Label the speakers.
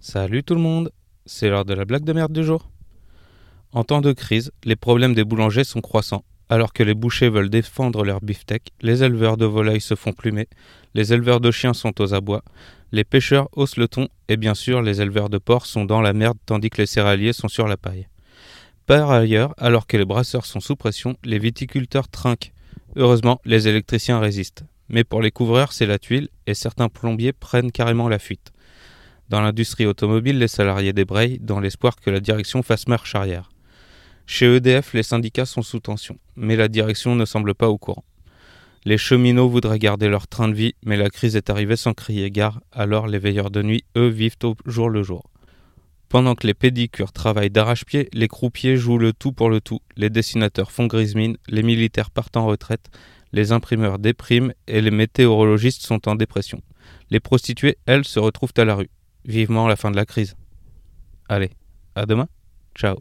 Speaker 1: Salut tout le monde, c'est l'heure de la blague de merde du jour. En temps de crise, les problèmes des boulangers sont croissants. Alors que les bouchers veulent défendre leur beefsteak, les éleveurs de volailles se font plumer, les éleveurs de chiens sont aux abois, les pêcheurs haussent le ton et bien sûr les éleveurs de porcs sont dans la merde tandis que les céréaliers sont sur la paille. Par ailleurs, alors que les brasseurs sont sous pression, les viticulteurs trinquent. Heureusement, les électriciens résistent. Mais pour les couvreurs, c'est la tuile et certains plombiers prennent carrément la fuite. Dans l'industrie automobile, les salariés débrayent dans l'espoir que la direction fasse marche arrière. Chez EDF, les syndicats sont sous tension, mais la direction ne semble pas au courant. Les cheminots voudraient garder leur train de vie, mais la crise est arrivée sans crier gare, alors les veilleurs de nuit, eux, vivent au jour le jour. Pendant que les pédicures travaillent d'arrache-pied, les croupiers jouent le tout pour le tout, les dessinateurs font grise mine, les militaires partent en retraite, les imprimeurs dépriment et les météorologistes sont en dépression. Les prostituées, elles, se retrouvent à la rue. Vivement la fin de la crise. Allez, à demain. Ciao.